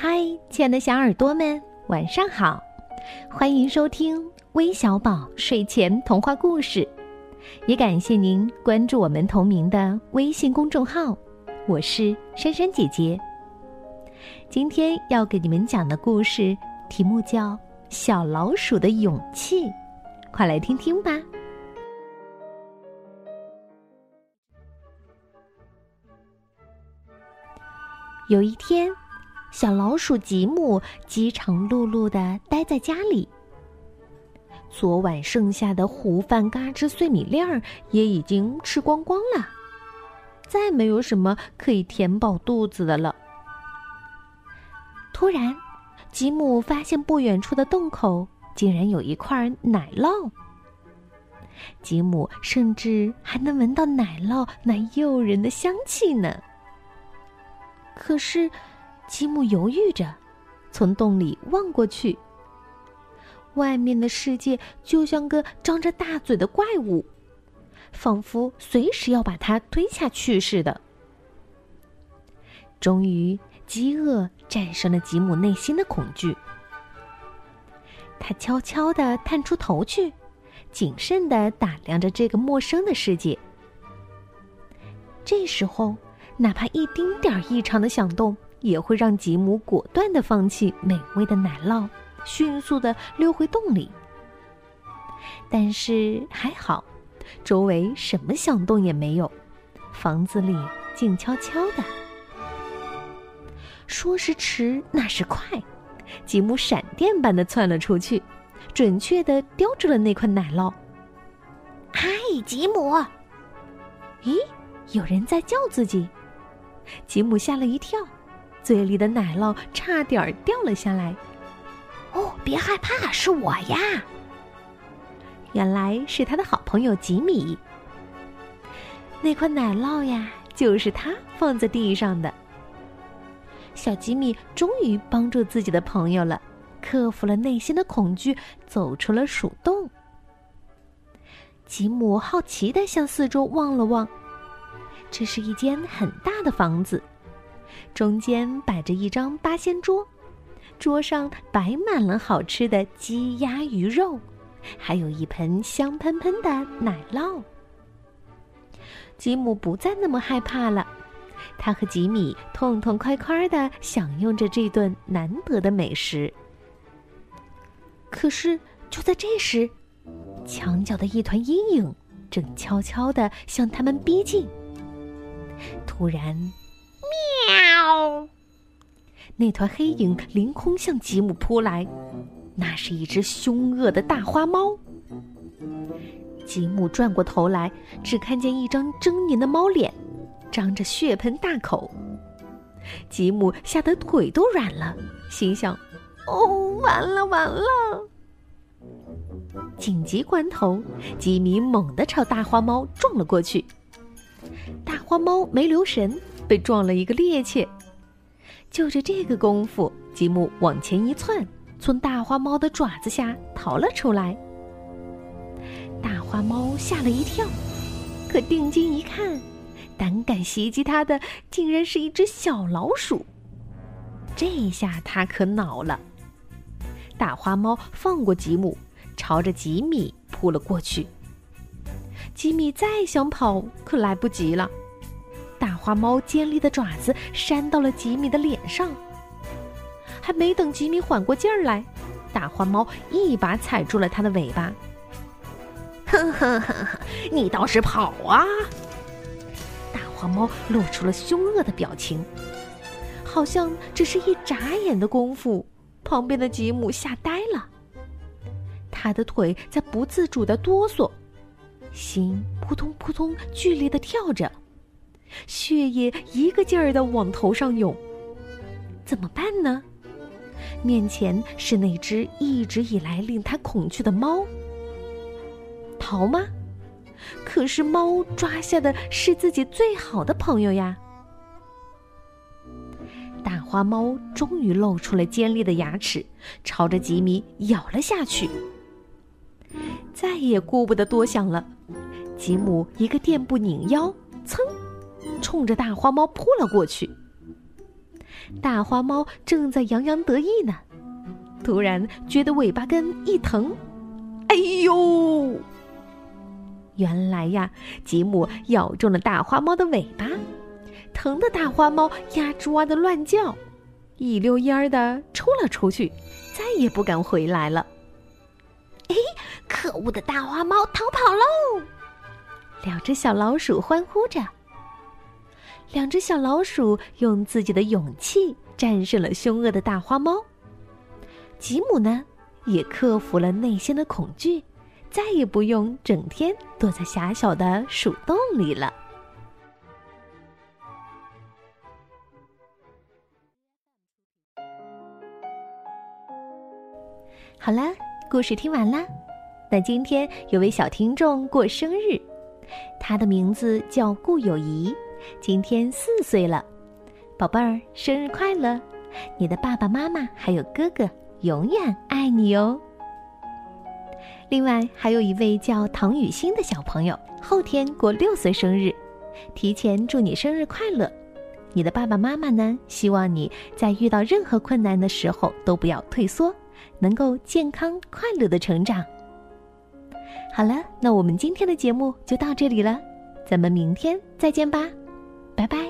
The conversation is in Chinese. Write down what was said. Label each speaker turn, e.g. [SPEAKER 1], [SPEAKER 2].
[SPEAKER 1] 嗨，亲爱的小耳朵们，晚上好！欢迎收听微小宝睡前童话故事，也感谢您关注我们同名的微信公众号。我是珊珊姐姐。今天要给你们讲的故事题目叫《小老鼠的勇气》，快来听听吧。有一天，小老鼠吉姆饥肠辘辘的待在家里。昨晚剩下的糊饭、嘎吱碎米粒儿也已经吃光光了，再没有什么可以填饱肚子的了。突然，吉姆发现不远处的洞口竟然有一块奶酪。吉姆甚至还能闻到奶酪那诱人的香气呢。可是，吉姆犹豫着，从洞里望过去。外面的世界就像个张着大嘴的怪物，仿佛随时要把他吞下去似的。终于，饥饿战胜了吉姆内心的恐惧。他悄悄地探出头去，谨慎地打量着这个陌生的世界。这时候。哪怕一丁点儿异常的响动，也会让吉姆果断的放弃美味的奶酪，迅速的溜回洞里。但是还好，周围什么响动也没有，房子里静悄悄的。说时迟，那时快，吉姆闪电般的窜了出去，准确的叼住了那块奶酪。
[SPEAKER 2] 嗨，吉姆！
[SPEAKER 1] 咦，有人在叫自己。吉姆吓了一跳，嘴里的奶酪差点掉了下来。
[SPEAKER 2] 哦，别害怕，是我呀！
[SPEAKER 1] 原来是他的好朋友吉米。那块奶酪呀，就是他放在地上的。小吉米终于帮助自己的朋友了，克服了内心的恐惧，走出了鼠洞。吉姆好奇的向四周望了望。这是一间很大的房子，中间摆着一张八仙桌，桌上摆满了好吃的鸡鸭鱼肉，还有一盆香喷喷的奶酪。吉姆不再那么害怕了，他和吉米痛痛快快的享用着这顿难得的美食。可是就在这时，墙角的一团阴影正悄悄的向他们逼近。突然，那团黑影凌空向吉姆扑来，那是一只凶恶的大花猫。吉姆转过头来，只看见一张狰狞的猫脸，张着血盆大口。吉姆吓得腿都软了，心想：“哦，完了完了！”紧急关头，吉米猛地朝大花猫撞了过去。大花猫没留神，被撞了一个趔趄。就着这个功夫，吉姆往前一窜，从大花猫的爪子下逃了出来。大花猫吓了一跳，可定睛一看，胆敢袭击它的竟然是一只小老鼠。这下它可恼了。大花猫放过吉姆，朝着吉米扑了过去。吉米再想跑，可来不及了。大花猫尖利的爪子扇到了吉米的脸上，还没等吉米缓过劲儿来，大花猫一把踩住了他的尾巴。
[SPEAKER 2] 哼哼哼哼，你倒是跑啊！
[SPEAKER 1] 大花猫露出了凶恶的表情，好像只是一眨眼的功夫，旁边的吉姆吓呆了，他的腿在不自主的哆嗦。心扑通扑通剧烈的跳着，血液一个劲儿的往头上涌。怎么办呢？面前是那只一直以来令他恐惧的猫。逃吗？可是猫抓下的是自己最好的朋友呀。大花猫终于露出了尖利的牙齿，朝着吉米咬了下去。再也顾不得多想了，吉姆一个垫步拧腰，噌，冲着大花猫扑了过去。大花猫正在洋洋得意呢，突然觉得尾巴根一疼，哎呦！原来呀，吉姆咬中了大花猫的尾巴，疼的大花猫呀吱哇的乱叫，一溜烟儿的冲了出去，再也不敢回来了。
[SPEAKER 2] 哎，可恶的大花猫逃跑喽！
[SPEAKER 1] 两只小老鼠欢呼着。两只小老鼠用自己的勇气战胜了凶恶的大花猫。吉姆呢，也克服了内心的恐惧，再也不用整天躲在狭小的鼠洞里了。好了，故事听完啦。那今天有位小听众过生日，他的名字叫顾友谊。今天四岁了，宝贝儿，生日快乐！你的爸爸妈妈还有哥哥永远爱你哦。另外，还有一位叫唐雨欣的小朋友，后天过六岁生日，提前祝你生日快乐！你的爸爸妈妈呢，希望你在遇到任何困难的时候都不要退缩，能够健康快乐的成长。好了，那我们今天的节目就到这里了，咱们明天再见吧。拜拜。